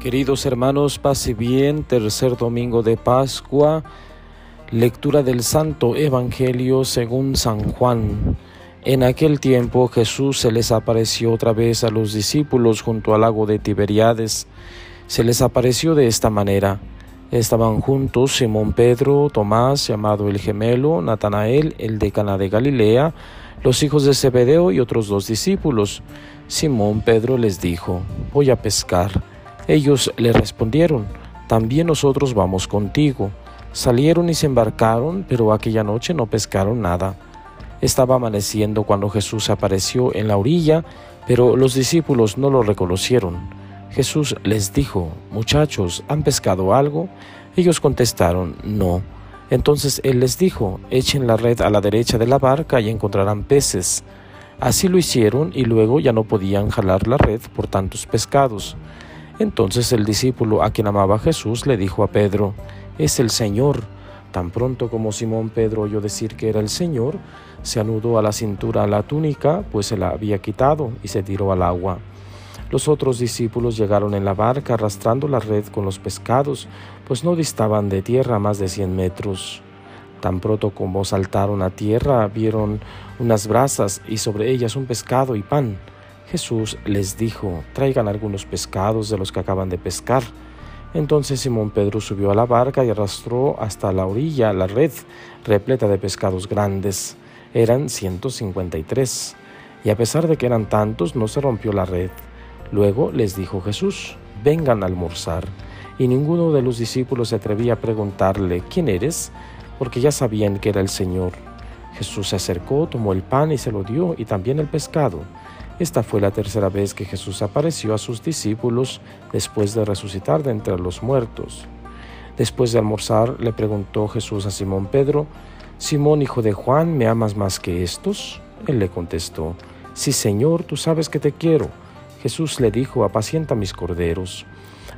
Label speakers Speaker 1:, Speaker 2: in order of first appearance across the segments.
Speaker 1: Queridos hermanos, pase bien, tercer domingo de Pascua, lectura del Santo Evangelio según San Juan. En aquel tiempo Jesús se les apareció otra vez a los discípulos junto al lago de Tiberiades. Se les apareció de esta manera. Estaban juntos Simón Pedro, Tomás, llamado el gemelo, Natanael, el de Cana de Galilea, los hijos de Zebedeo y otros dos discípulos. Simón Pedro les dijo, voy a pescar. Ellos le respondieron, también nosotros vamos contigo. Salieron y se embarcaron, pero aquella noche no pescaron nada. Estaba amaneciendo cuando Jesús apareció en la orilla, pero los discípulos no lo reconocieron. Jesús les dijo, Muchachos, ¿han pescado algo? Ellos contestaron, No. Entonces él les dijo, Echen la red a la derecha de la barca y encontrarán peces. Así lo hicieron y luego ya no podían jalar la red por tantos pescados. Entonces el discípulo a quien amaba Jesús le dijo a Pedro, es el Señor. Tan pronto como Simón Pedro oyó decir que era el Señor, se anudó a la cintura la túnica, pues se la había quitado, y se tiró al agua. Los otros discípulos llegaron en la barca arrastrando la red con los pescados, pues no distaban de tierra más de cien metros. Tan pronto como saltaron a tierra, vieron unas brasas y sobre ellas un pescado y pan. Jesús les dijo, traigan algunos pescados de los que acaban de pescar. Entonces Simón Pedro subió a la barca y arrastró hasta la orilla la red repleta de pescados grandes. Eran 153. Y a pesar de que eran tantos, no se rompió la red. Luego les dijo Jesús, vengan a almorzar. Y ninguno de los discípulos se atrevía a preguntarle, ¿quién eres? Porque ya sabían que era el Señor. Jesús se acercó, tomó el pan y se lo dio, y también el pescado. Esta fue la tercera vez que Jesús apareció a sus discípulos después de resucitar de entre los muertos. Después de almorzar, le preguntó Jesús a Simón Pedro, Simón, hijo de Juan, ¿me amas más que estos? Él le contestó, Sí, Señor, tú sabes que te quiero. Jesús le dijo, apacienta mis corderos.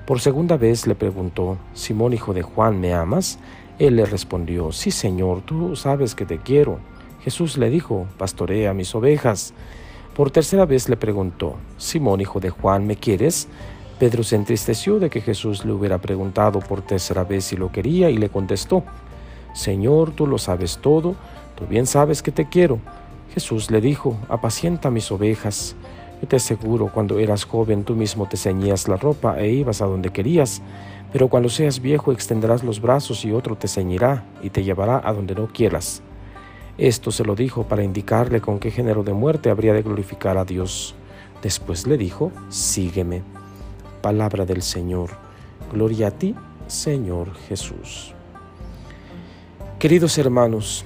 Speaker 1: Por segunda vez le preguntó, Simón, hijo de Juan, ¿me amas? Él le respondió, Sí, Señor, tú sabes que te quiero. Jesús le dijo, pastorea mis ovejas. Por tercera vez le preguntó, Simón, hijo de Juan, ¿me quieres? Pedro se entristeció de que Jesús le hubiera preguntado por tercera vez si lo quería y le contestó, Señor, tú lo sabes todo, tú bien sabes que te quiero. Jesús le dijo, apacienta mis ovejas. Yo te aseguro, cuando eras joven tú mismo te ceñías la ropa e ibas a donde querías, pero cuando seas viejo extenderás los brazos y otro te ceñirá y te llevará a donde no quieras. Esto se lo dijo para indicarle con qué género de muerte habría de glorificar a Dios. Después le dijo, sígueme. Palabra del Señor. Gloria a ti, Señor Jesús. Queridos hermanos,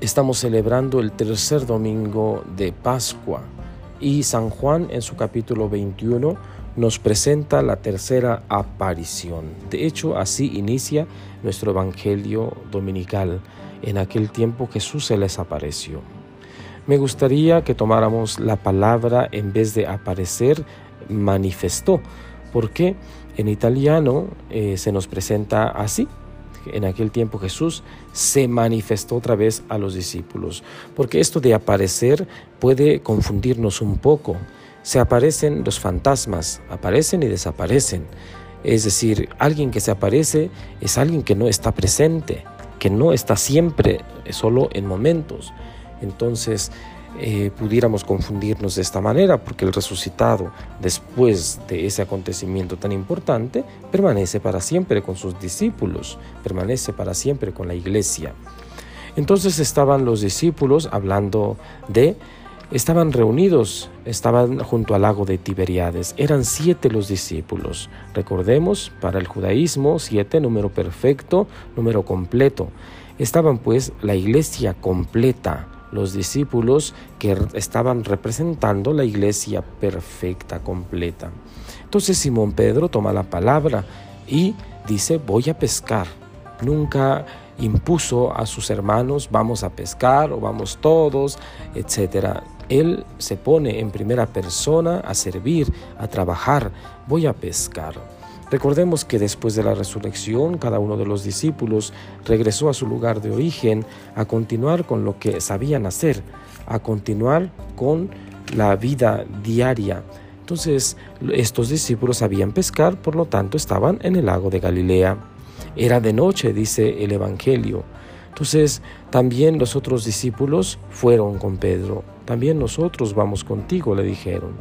Speaker 1: estamos celebrando el tercer domingo de Pascua y San Juan en su capítulo 21 nos presenta la tercera aparición. De hecho, así inicia nuestro Evangelio dominical. En aquel tiempo Jesús se les apareció. Me gustaría que tomáramos la palabra en vez de aparecer, manifestó, porque en italiano eh, se nos presenta así. En aquel tiempo Jesús se manifestó otra vez a los discípulos, porque esto de aparecer puede confundirnos un poco. Se aparecen los fantasmas, aparecen y desaparecen. Es decir, alguien que se aparece es alguien que no está presente, que no está siempre, solo en momentos. Entonces, eh, pudiéramos confundirnos de esta manera, porque el resucitado, después de ese acontecimiento tan importante, permanece para siempre con sus discípulos, permanece para siempre con la iglesia. Entonces estaban los discípulos hablando de Estaban reunidos, estaban junto al lago de Tiberiades. Eran siete los discípulos. Recordemos, para el judaísmo, siete, número perfecto, número completo. Estaban pues la iglesia completa, los discípulos que estaban representando la iglesia perfecta, completa. Entonces Simón Pedro toma la palabra y dice, voy a pescar. Nunca impuso a sus hermanos, vamos a pescar o vamos todos, etcétera. Él se pone en primera persona a servir, a trabajar, voy a pescar. Recordemos que después de la resurrección, cada uno de los discípulos regresó a su lugar de origen a continuar con lo que sabían hacer, a continuar con la vida diaria. Entonces estos discípulos sabían pescar, por lo tanto estaban en el lago de Galilea. Era de noche, dice el Evangelio. Entonces también los otros discípulos fueron con Pedro. También nosotros vamos contigo, le dijeron.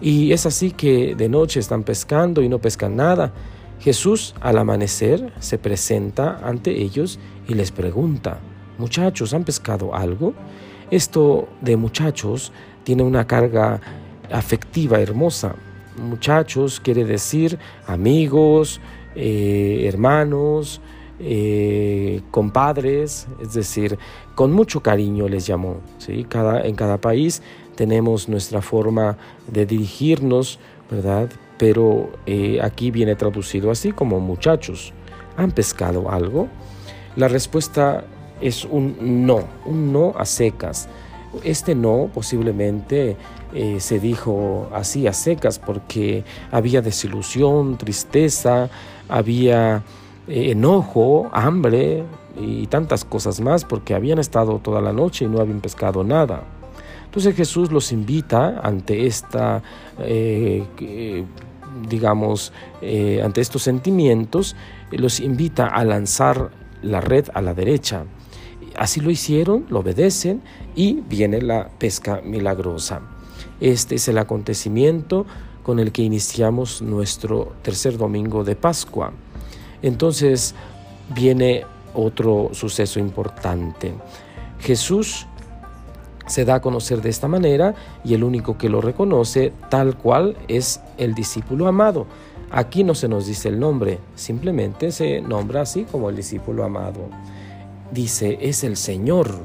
Speaker 1: Y es así que de noche están pescando y no pescan nada. Jesús al amanecer se presenta ante ellos y les pregunta, muchachos, ¿han pescado algo? Esto de muchachos tiene una carga afectiva hermosa. Muchachos quiere decir amigos, eh, hermanos, eh, compadres, es decir, con mucho cariño les llamó. ¿sí? Cada, en cada país tenemos nuestra forma de dirigirnos, ¿verdad? Pero eh, aquí viene traducido así como muchachos. ¿Han pescado algo? La respuesta es un no, un no a secas. Este no posiblemente eh, se dijo así a secas porque había desilusión, tristeza, había eh, enojo, hambre y tantas cosas más porque habían estado toda la noche y no habían pescado nada. Entonces Jesús los invita ante esta, eh, digamos, ante estos sentimientos, los invita a lanzar la red a la derecha. Así lo hicieron, lo obedecen y viene la pesca milagrosa. Este es el acontecimiento con el que iniciamos nuestro tercer domingo de Pascua. Entonces viene otro suceso importante. Jesús se da a conocer de esta manera y el único que lo reconoce tal cual es el discípulo amado. Aquí no se nos dice el nombre, simplemente se nombra así como el discípulo amado. Dice, es el Señor.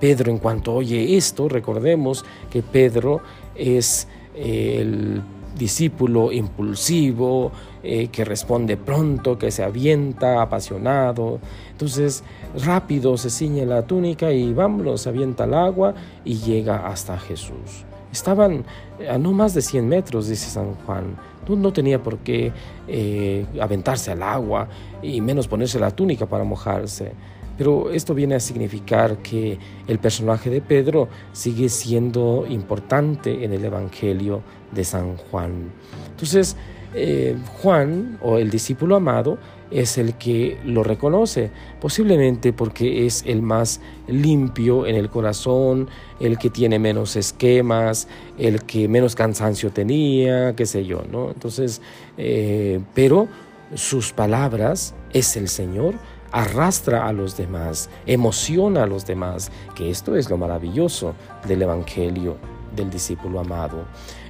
Speaker 1: Pedro en cuanto oye esto, recordemos que Pedro es el discípulo impulsivo, eh, que responde pronto, que se avienta, apasionado. Entonces, rápido se ciñe la túnica y vámonos, se avienta al agua y llega hasta Jesús. Estaban a no más de 100 metros, dice San Juan. No, tenía por qué eh, aventarse al agua y menos ponerse la túnica para mojarse. Pero esto viene a significar que el personaje de Pedro sigue siendo importante en el Evangelio de San Juan. Entonces, eh, Juan, o el discípulo amado, es el que lo reconoce, posiblemente porque es el más limpio en el corazón, el que tiene menos esquemas, el que menos cansancio tenía, qué sé yo, ¿no? Entonces, eh, pero sus palabras es el Señor arrastra a los demás, emociona a los demás, que esto es lo maravilloso del Evangelio del discípulo amado.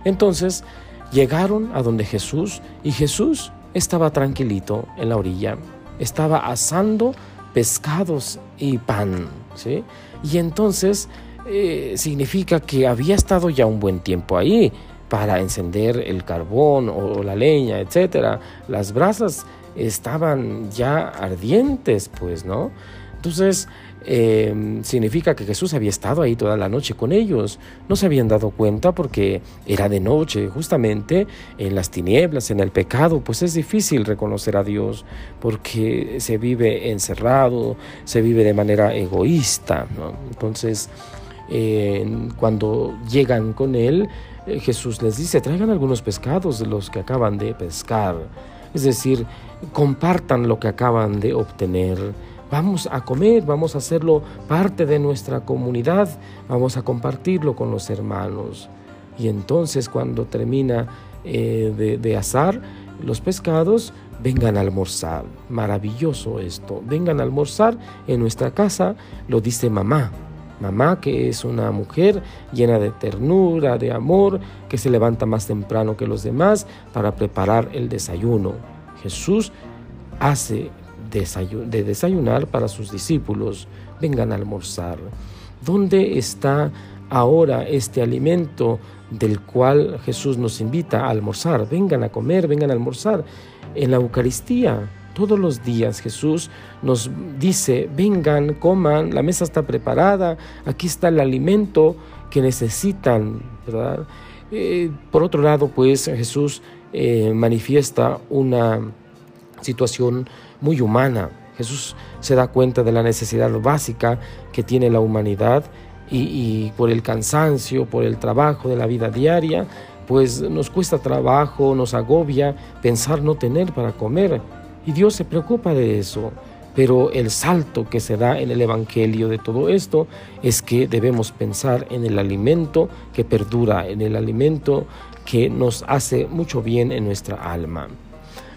Speaker 1: Entonces llegaron a donde Jesús y Jesús estaba tranquilito en la orilla, estaba asando pescados y pan, ¿sí? Y entonces eh, significa que había estado ya un buen tiempo ahí para encender el carbón o la leña, etcétera. Las brasas estaban ya ardientes, pues, ¿no? Entonces, em, significa que Jesús había estado ahí toda la noche con ellos. No se habían dado cuenta porque era de noche, justamente en las tinieblas, en el pecado, pues es difícil reconocer a Dios porque se vive encerrado, se vive de manera egoísta. ¿no? Entonces, cuando llegan con Él, eh, Jesús les dice, traigan algunos pescados de los que acaban de pescar. Es decir, compartan lo que acaban de obtener. Vamos a comer, vamos a hacerlo parte de nuestra comunidad, vamos a compartirlo con los hermanos. Y entonces cuando termina eh, de, de asar los pescados, vengan a almorzar. Maravilloso esto. Vengan a almorzar en nuestra casa, lo dice mamá. Mamá que es una mujer llena de ternura, de amor, que se levanta más temprano que los demás para preparar el desayuno. Jesús hace de desayunar para sus discípulos. Vengan a almorzar. ¿Dónde está ahora este alimento del cual Jesús nos invita a almorzar? Vengan a comer, vengan a almorzar. En la Eucaristía, todos los días Jesús nos dice, vengan, coman, la mesa está preparada, aquí está el alimento que necesitan, ¿verdad? Eh, por otro lado, pues Jesús eh, manifiesta una situación muy humana. Jesús se da cuenta de la necesidad básica que tiene la humanidad y, por el cansancio, por el trabajo de la vida diaria, pues nos cuesta trabajo, nos agobia pensar no tener para comer. Y Dios se preocupa de eso. Pero el salto que se da en el Evangelio de todo esto es que debemos pensar en el alimento que perdura, en el alimento que nos hace mucho bien en nuestra alma.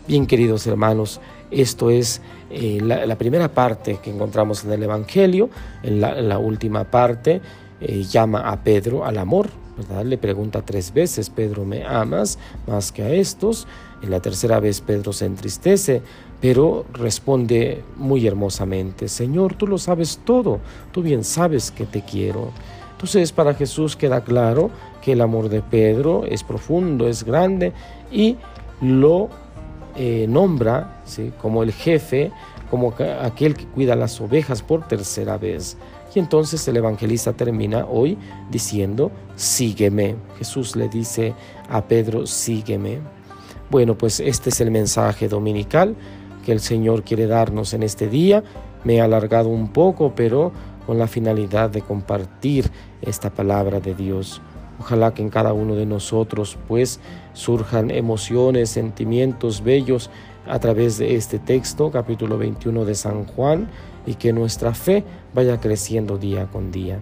Speaker 1: Bien, queridos hermanos, esto es eh, la, primera parte que encontramos en el Evangelio. En la, última parte eh, llama a Pedro al amor, Le pregunta tres veces, Pedro, ¿me amas más que a estos? En la tercera vez Pedro se entristece, pero responde muy hermosamente, Señor, tú lo sabes todo, tú bien sabes que te quiero. Entonces para Jesús queda claro que el amor de Pedro es profundo, es grande y lo eh, nombra como el jefe, como aquel que cuida las ovejas por tercera vez. Y entonces el evangelista termina hoy diciendo, sígueme. Jesús le dice a Pedro, sígueme. Bueno, pues este es el mensaje dominical que el Señor quiere darnos en este día. Me he alargado un poco, pero con la finalidad de compartir esta palabra de Dios. Ojalá que en cada uno de nosotros pues surjan emociones, sentimientos bellos a través de este texto, capítulo 21 de San Juan, y que nuestra fe vaya creciendo día con día.